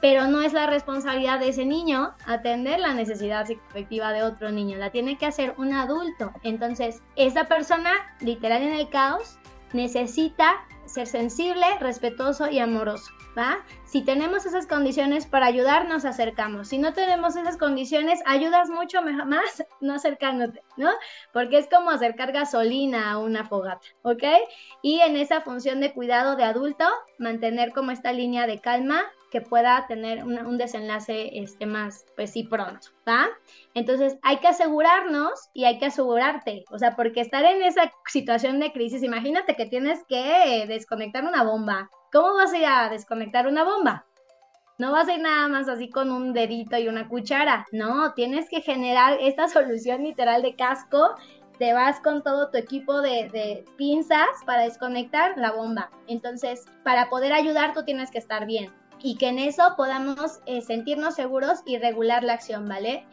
Pero no es la responsabilidad de ese niño atender la necesidad psicoafectiva de otro niño, la tiene que hacer un adulto. Entonces, esa persona, literal en el caos, necesita ser sensible, respetuoso y amoroso. ¿Va? Si tenemos esas condiciones para ayudar, nos acercamos. Si no tenemos esas condiciones, ayudas mucho más no acercándote, ¿no? Porque es como acercar gasolina a una fogata, ¿ok? Y en esa función de cuidado de adulto, mantener como esta línea de calma que pueda tener un, desenlace este, más, pues sí, pronto, ¿va? Entonces hay que asegurarnos y hay que asegurarte, o sea, porque estar en esa situación de crisis, imagínate que tienes que desconectar una bomba. ¿Cómo vas a ir a desconectar una bomba? No vas a ir nada más así con un dedito y una cuchara. No, tienes que generar esta solución literal de casco. Te vas con todo tu equipo de, pinzas para desconectar la bomba. Entonces, para poder ayudar, tú tienes que estar bien. Y que en eso podamos eh, sentirnos seguros y regular la acción, ¿vale?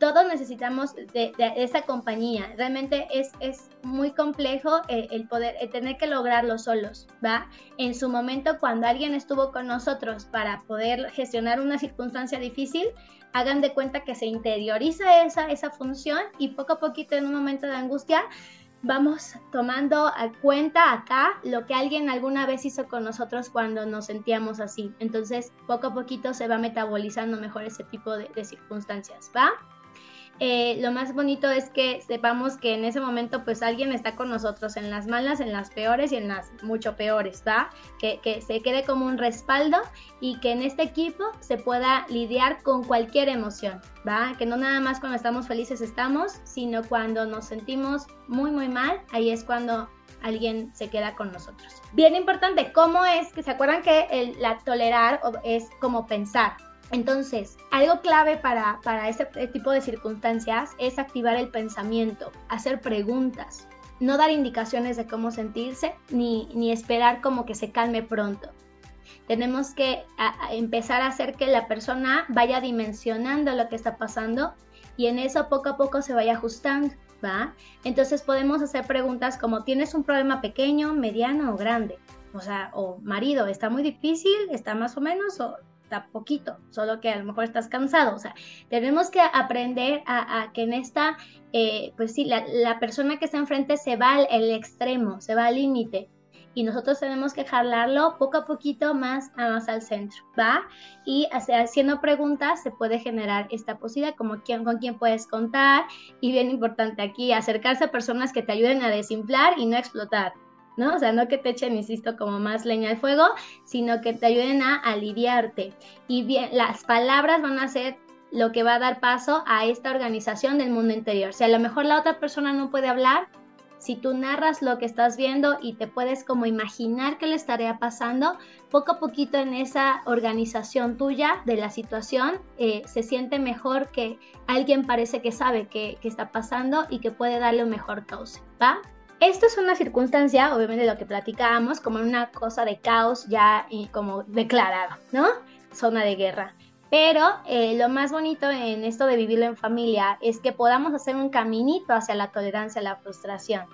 Todos necesitamos de, esa compañía. Realmente es, es muy complejo eh, el, poder, tener que lograrlo solos, ¿va? En su momento, cuando alguien estuvo con nosotros para poder gestionar una circunstancia difícil, hagan de cuenta que se interioriza esa, esa función y poco a poquito en un momento de angustia vamos tomando a cuenta acá lo que alguien alguna vez hizo con nosotros cuando nos sentíamos así. Entonces, poco a poquito se va metabolizando mejor ese tipo de, de circunstancias, ¿va? Eh, lo más bonito es que sepamos que en ese momento pues alguien está con nosotros en las malas, en las peores y en las mucho peores, ¿va? Que, que se quede como un respaldo y que en este equipo se pueda lidiar con cualquier emoción, ¿va? Que no nada más cuando estamos felices estamos, sino cuando nos sentimos muy muy mal, ahí es cuando alguien se queda con nosotros. Bien importante, ¿cómo es que se acuerdan que el, la tolerar es como pensar? Entonces, algo clave para, para este tipo de circunstancias es activar el pensamiento, hacer preguntas, no dar indicaciones de cómo sentirse ni, ni esperar como que se calme pronto. Tenemos que empezar a hacer que la persona vaya dimensionando lo que está pasando y en eso poco a poco se vaya ajustando, ¿va? Entonces podemos hacer preguntas como ¿tienes un problema pequeño, mediano o grande? O sea, o marido, ¿está muy difícil? ¿Está más o menos? ¿O poquito, solo que a lo mejor estás cansado. O sea, tenemos que aprender a, que en esta, eh, pues sí, la, persona que está enfrente se va al extremo, se va al límite. Y nosotros tenemos que jalarlo poco a poquito más, más al centro, ¿va? Y haciendo preguntas se puede generar esta posibilidad, como quién, con quién puedes contar. Y bien importante aquí, acercarse a personas que te ayuden a desinflar y no explotar. ¿No? O sea, no que te echen, insisto, como más leña al fuego, sino que te ayuden a aliviarte. Y bien, las palabras van a ser lo que va a dar paso a esta organización del mundo interior. Si a lo mejor la otra persona no puede hablar, si tú narras lo que estás viendo y te puedes como imaginar qué le estaría pasando, poco a poquito en esa organización tuya de la situación eh, se siente mejor que alguien parece que sabe qué, está pasando y que puede darle un mejor cauce, ¿va? Esto es una circunstancia, obviamente, de lo que platicábamos, como una cosa de caos ya y como declarado, ¿no? Zona de guerra. Pero eh, lo más bonito en esto de vivirlo en familia es que podamos hacer un caminito hacia la tolerancia la frustración.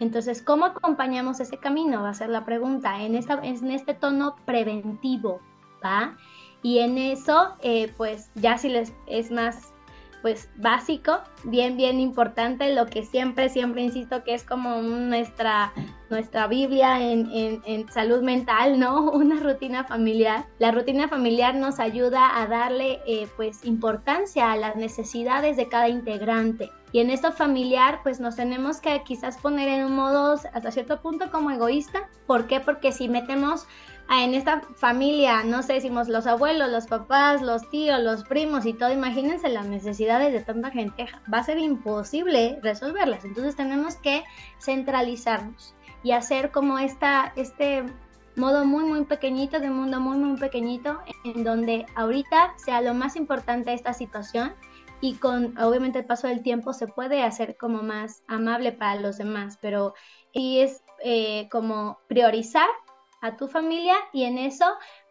Entonces, ¿cómo acompañamos ese camino? Va a ser la pregunta, en, esta, en este tono preventivo, ¿va? Y en eso, eh, pues ya si les es más pues básico, bien, bien importante, lo que siempre, siempre insisto que es como nuestra, nuestra Biblia en, en, salud mental, ¿no? Una rutina familiar. La rutina familiar nos ayuda a darle eh, pues importancia a las necesidades de cada integrante. Y en esto familiar, pues nos tenemos que quizás poner en un modo hasta cierto punto como egoísta. ¿Por qué? Porque si metemos en esta familia, no sé, decimos los abuelos, los papás, los tíos, los primos y todo, imagínense las necesidades de tanta gente, va a ser imposible resolverlas. Entonces tenemos que centralizarnos y hacer como esta, este modo muy, muy pequeñito, de un mundo muy, muy pequeñito, en donde ahorita sea lo más importante esta situación y con obviamente el paso del tiempo se puede hacer como más amable para los demás, pero y es eh, como priorizar a tu familia y en eso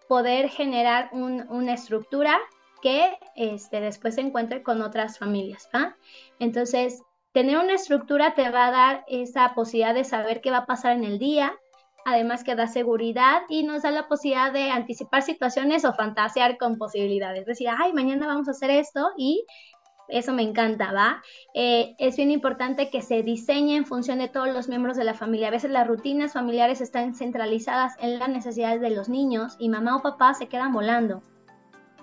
poder generar una estructura que este, después se encuentre con otras familias. Entonces, tener una estructura te va a dar esa posibilidad de saber qué va a pasar en el día, además que da seguridad y nos da la posibilidad de anticipar situaciones o fantasear con posibilidades. Es decir, ay, mañana vamos a hacer esto y eso me encanta, ¿va? Eh, es bien importante que se diseñe en función de todos los miembros de la familia. A veces las rutinas familiares están centralizadas en las necesidades de los niños y mamá o papá se quedan volando.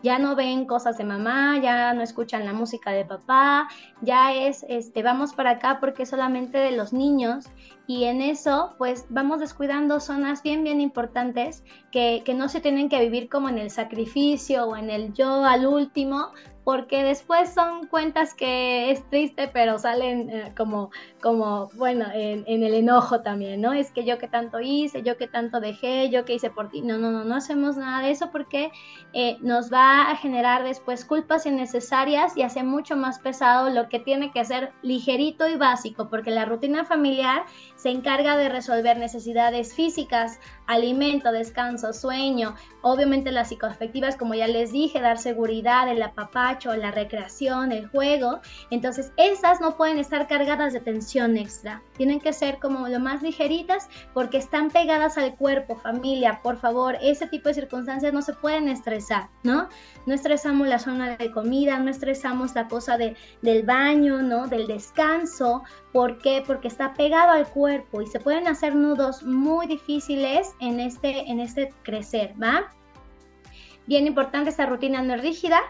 Ya no ven cosas de mamá, ya no escuchan la música de papá, ya es, este, vamos para acá porque solamente de los niños y en eso pues vamos descuidando zonas bien, bien importantes que, que no se tienen que vivir como en el sacrificio o en el yo al último, porque después son cuentas que es triste, pero salen eh, como, como, bueno, en, el enojo también, ¿no? Es que yo que tanto hice, yo que tanto dejé, yo que hice por ti. No, no, no, no hacemos nada de eso porque eh, nos va a generar después culpas innecesarias y hace mucho más pesado lo que tiene que ser ligerito y básico, porque la rutina familiar se encarga de resolver necesidades físicas, alimento, descanso, sueño, obviamente las psicoafectivas, como ya les dije, dar seguridad, el apapacho, la recreación, el juego. Entonces, esas no pueden estar cargadas de tensión extra. Tienen que ser como lo más ligeritas porque están pegadas al cuerpo, familia, por favor, ese tipo de circunstancias no se pueden estresar, ¿no? No estresamos la zona de comida, no estresamos la cosa de, del baño, ¿no? Del descanso. ¿Por qué? Porque está pegado al cuerpo y se pueden hacer nudos muy difíciles en este, en este crecer, ¿va? Bien importante, esta rutina no es rígida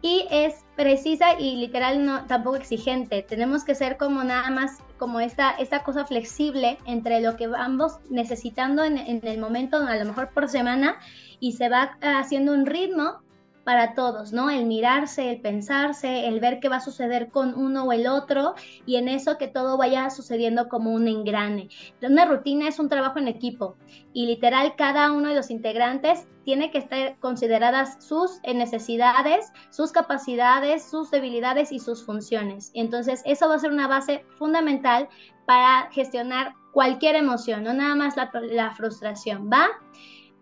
y es precisa y literal no tampoco exigente. Tenemos que ser como nada más como esta, esta cosa flexible entre lo que ambos necesitando en, en el momento, a lo mejor por semana, y se va haciendo un ritmo para todos, ¿no? El mirarse, el pensarse, el ver qué va a suceder con uno o el otro y en eso que todo vaya sucediendo como un engrane. Una rutina es un trabajo en equipo y literal cada uno de los integrantes tiene que estar consideradas sus necesidades, sus capacidades, sus debilidades y sus funciones. Entonces eso va a ser una base fundamental para gestionar cualquier emoción, no nada más la, la frustración, ¿va?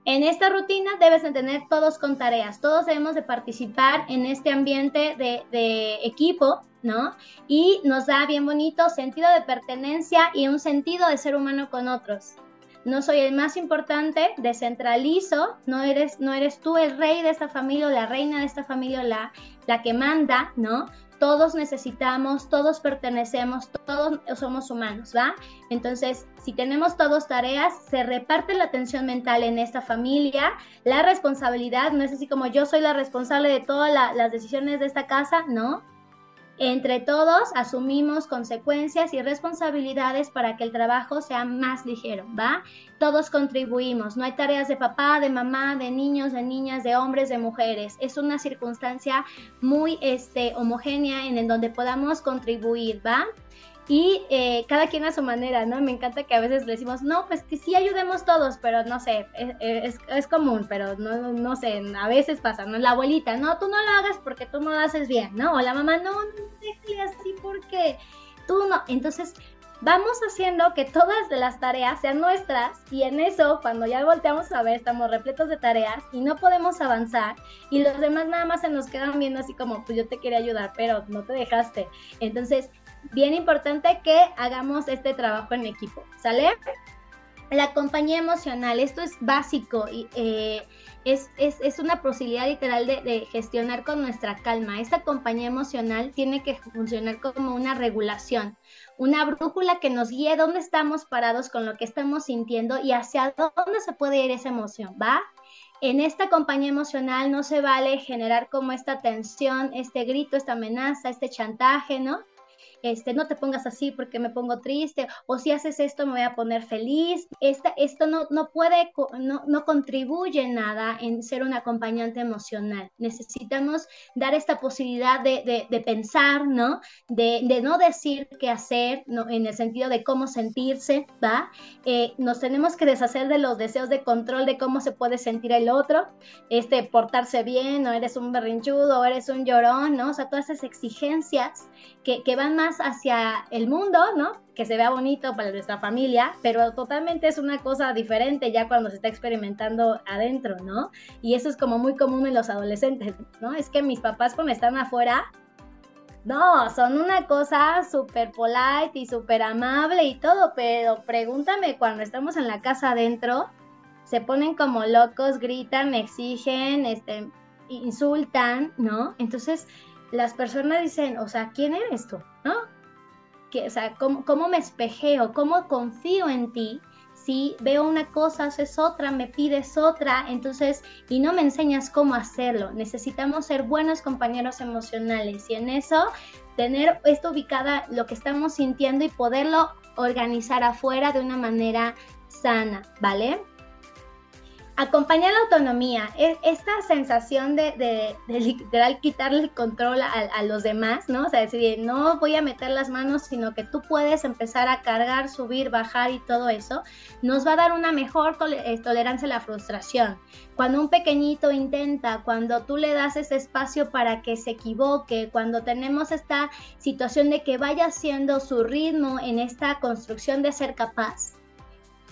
En esta rutina debes de tener todos con tareas, todos debemos de participar en este ambiente de, equipo, ¿no? Y nos da bien bonito sentido de pertenencia y un sentido de ser humano con otros. No soy el más importante, descentralizo, no eres, no eres tú el rey de esta familia o la reina de esta familia o la, la que manda, ¿no? Todos necesitamos, todos pertenecemos, todos somos humanos, ¿va? Entonces, si tenemos todos tareas, se reparte la atención mental en esta familia, la responsabilidad, no es así como yo soy la responsable de todas las decisiones de esta casa, no, entre todos asumimos consecuencias y responsabilidades para que el trabajo sea más ligero, ¿va? Todos contribuimos, no hay tareas de papá, de mamá, de niños, de niñas, de hombres, de mujeres. Es una circunstancia muy este, homogénea en el donde podamos contribuir, ¿va? Y eh, cada quien a su manera, ¿no? Me encanta que a veces le decimos, no, pues que sí ayudemos todos, pero no sé, es, es, común, pero no, no sé, a veces pasa, ¿no? La abuelita, no, tú no lo hagas porque tú no lo haces bien, ¿no? O la mamá, no, no déjale así porque tú no. Entonces, vamos haciendo que todas las tareas sean nuestras y en eso, cuando ya volteamos a ver, estamos repletos de tareas y no podemos avanzar y los demás nada más se nos quedan viendo así como, pues yo te quería ayudar, pero no te dejaste. Entonces, bien importante que hagamos este trabajo en equipo, ¿sale? La compañía emocional, esto es básico y eh, es, una posibilidad literal de, de, gestionar con nuestra calma. Esta compañía emocional tiene que funcionar como una regulación, una brújula que nos guíe dónde estamos parados con lo que estamos sintiendo y hacia dónde se puede ir esa emoción, ¿va? En esta compañía emocional no se vale generar como esta tensión, este grito, esta amenaza, este chantaje, ¿no? Este, no te pongas así porque me pongo triste, o si haces esto me voy a poner feliz. Esta, esto no, no puede, no, no contribuye nada en ser un acompañante emocional. Necesitamos dar esta posibilidad de, de, pensar, ¿no? De, de, no decir qué hacer, ¿no? En el sentido de cómo sentirse, ¿va? Eh, nos tenemos que deshacer de los deseos de control de cómo se puede sentir el otro, este, portarse bien, o eres un berrinchudo, o eres un llorón, ¿no? O sea, todas esas exigencias que, van más hacia el mundo, ¿no? Que se vea bonito para nuestra familia, pero totalmente es una cosa diferente ya cuando se está experimentando adentro, ¿no? Y eso es como muy común en los adolescentes, ¿no? Es que mis papás cuando están afuera, no, son una cosa súper polite y súper amable y todo, pero pregúntame cuando estamos en la casa adentro, se ponen como locos, gritan, exigen, este, insultan, ¿no? Entonces, las personas dicen, o sea, ¿quién eres tú? ¿No? Que, o sea, ¿cómo, ¿cómo, me espejeo? ¿Cómo confío en ti? Si veo una cosa, haces otra, me pides otra, entonces, y no me enseñas cómo hacerlo. Necesitamos ser buenos compañeros emocionales y en eso tener esto ubicada, lo que estamos sintiendo y poderlo organizar afuera de una manera sana, ¿vale? Acompañar la autonomía, es esta sensación de, literal quitarle el control a, los demás, ¿no? O sea, decir, no voy a meter las manos, sino que tú puedes empezar a cargar, subir, bajar y todo eso, nos va a dar una mejor eh, tolerancia a la frustración. Cuando un pequeñito intenta, cuando tú le das ese espacio para que se equivoque, cuando tenemos esta situación de que vaya haciendo su ritmo en esta construcción de ser capaz,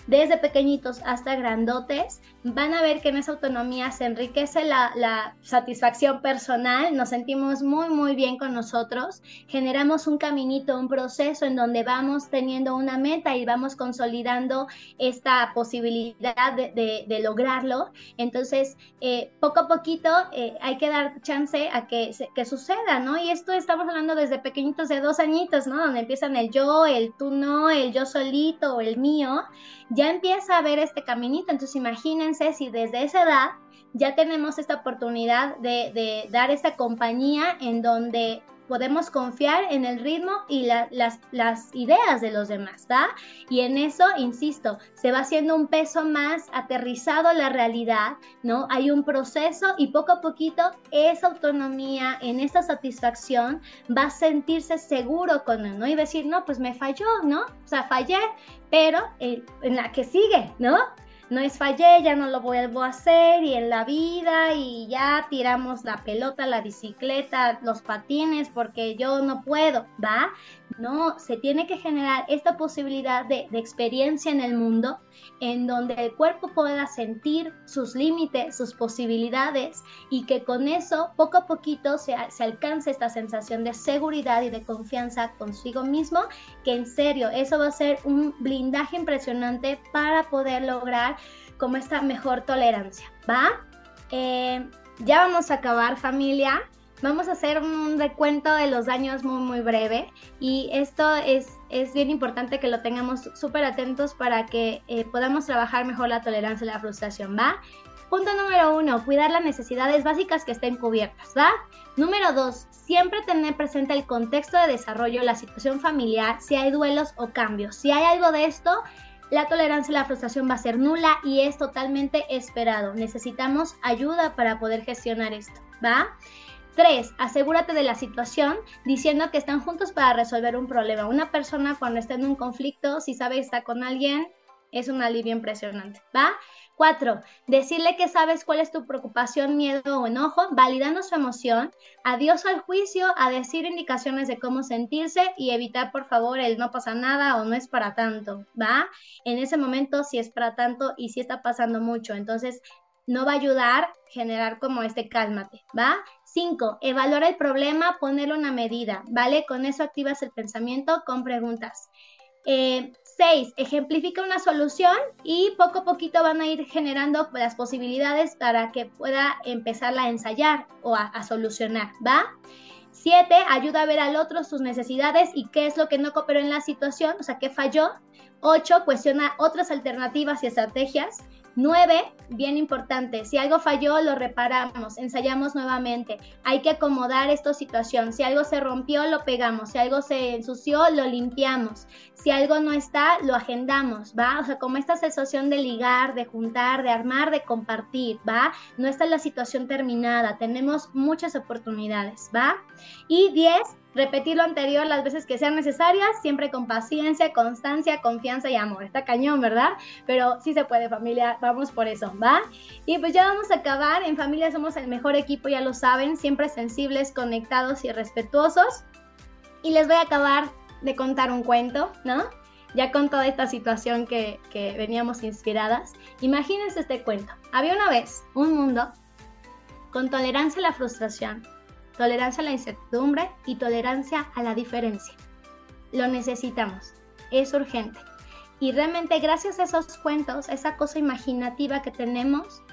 desde pequeñitos hasta grandotes, van a ver que en esa autonomía se enriquece la, satisfacción personal, nos sentimos muy, muy bien con nosotros, generamos un caminito, un proceso en donde vamos teniendo una meta y vamos consolidando esta posibilidad de, lograrlo. Entonces, eh, poco a poquito eh, hay que dar chance a que, que suceda, ¿no? Y esto estamos hablando desde pequeñitos de dos añitos, ¿no? Donde empiezan el yo, el tú no, el yo solito el mío ya empieza a ver este caminito. Entonces imagínense si desde esa edad ya tenemos esta oportunidad de, dar esta compañía en donde podemos confiar en el ritmo y las, las, ideas de los demás, ¿va? Y en eso, insisto, se va haciendo un peso más aterrizado la realidad, ¿no? Hay un proceso y poco a poquito esa autonomía, en esa satisfacción, va a sentirse seguro con él, ¿no? Y decir, no, pues me falló, ¿no? O sea, fallé, pero en la que sigue, ¿no? No es fallé, ya no lo vuelvo a hacer y en la vida y ya tiramos la pelota, la bicicleta, los patines porque yo no puedo, ¿va? No, se tiene que generar esta posibilidad de, experiencia en el mundo en donde el cuerpo pueda sentir sus límites, sus posibilidades y que con eso poco a poquito se, alcance esta sensación de seguridad y de confianza consigo mismo, que en serio, eso va a ser un blindaje impresionante para poder lograr como esta mejor tolerancia, ¿va? Eh, ya vamos a acabar familia. Vamos a hacer un recuento de los daños muy muy breve y esto es, es bien importante que lo tengamos súper atentos para que eh, podamos trabajar mejor la tolerancia y la frustración, ¿va? Punto número uno, cuidar las necesidades básicas que estén cubiertas, ¿va? Número dos, siempre tener presente el contexto de desarrollo, la situación familiar, si hay duelos o cambios. Si hay algo de esto, la tolerancia a la frustración va a ser nula y es totalmente esperado. Necesitamos ayuda para poder gestionar esto, ¿va? 3. Asegúrate de la situación diciendo que están juntos para resolver un problema. Una persona cuando está en un conflicto, si sabe que está con alguien, es un alivio impresionante, ¿va? Cuatro, decirle que sabes cuál es tu preocupación, miedo o enojo, validando su emoción, adiós al juicio, a decir indicaciones de cómo sentirse y evitar por favor el no pasa nada o no es para tanto, ¿va? En ese momento si es para tanto y si está pasando mucho, entonces no va a ayudar generar como este cálmate, ¿va? Cinco, evaluar el problema, ponerle una medida, ¿vale? Con eso activas el pensamiento con preguntas. Eh, Seis, ejemplifica una solución y poco a poquito van a ir generando las posibilidades para que pueda empezarla a ensayar o a, solucionar, ¿va? Siete, ayuda a ver al otro sus necesidades y qué es lo que no cooperó en la situación, o sea, qué falló. Ocho, cuestiona otras alternativas y estrategias. 9, bien importante, si algo falló, lo reparamos, ensayamos nuevamente. Hay que acomodar esta situación. Si algo se rompió, lo pegamos. Si algo se ensució, lo limpiamos. Si algo no está, lo agendamos, ¿va? O sea, como esta sensación de ligar, de juntar, de armar, de compartir, ¿va? No está la situación terminada, tenemos muchas oportunidades, ¿va? Y 10, repetir lo anterior las veces que sean necesarias, siempre con paciencia, constancia, confianza y amor. Está cañón, ¿verdad? Pero sí se puede, familia, vamos por eso, ¿va? Y pues ya vamos a acabar. En familia somos el mejor equipo, ya lo saben, siempre sensibles, conectados y respetuosos. Y les voy a acabar de contar un cuento, ¿no? Ya con toda esta situación que, que veníamos inspiradas. Imagínense este cuento. Había una vez un mundo con tolerancia a la frustración tolerancia a la incertidumbre y tolerancia a la diferencia. Lo necesitamos, es urgente. Y realmente gracias a esos cuentos, esa cosa imaginativa que tenemos,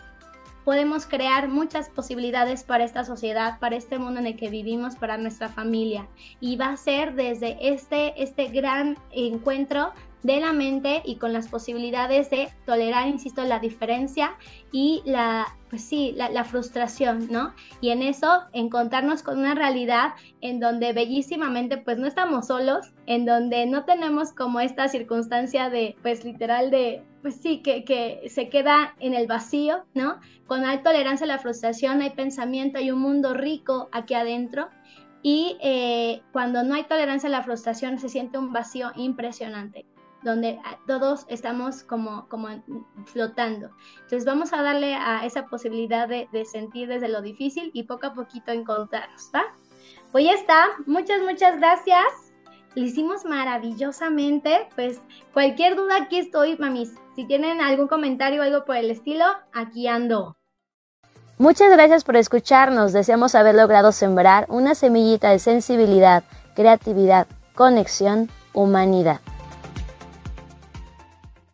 podemos crear muchas posibilidades para esta sociedad, para este mundo en el que vivimos, para nuestra familia. Y va a ser desde este, este gran encuentro de la mente y con las posibilidades de tolerar, insisto, la diferencia y la, pues sí, la, frustración, ¿no? Y en eso encontrarnos con una realidad en donde bellísimamente pues no estamos solos, en donde no tenemos como esta circunstancia de, pues literal de, pues sí, que, que se queda en el vacío, ¿no? Con alta tolerancia a la frustración hay pensamiento, hay un mundo rico aquí adentro y eh, cuando no hay tolerancia a la frustración se siente un vacío impresionante donde ah, todos estamos como, como flotando. Entonces vamos a darle a esa posibilidad de, sentir desde lo difícil y poco a poquito encontrarnos, ¿va? Pues ya está, muchas, muchas gracias. Lo hicimos maravillosamente. Pues cualquier duda aquí estoy, mamis. Si tienen algún comentario o algo por el estilo, aquí ando. Muchas gracias por escucharnos. Deseamos haber logrado sembrar una semillita de sensibilidad, creatividad, conexión, humanidad.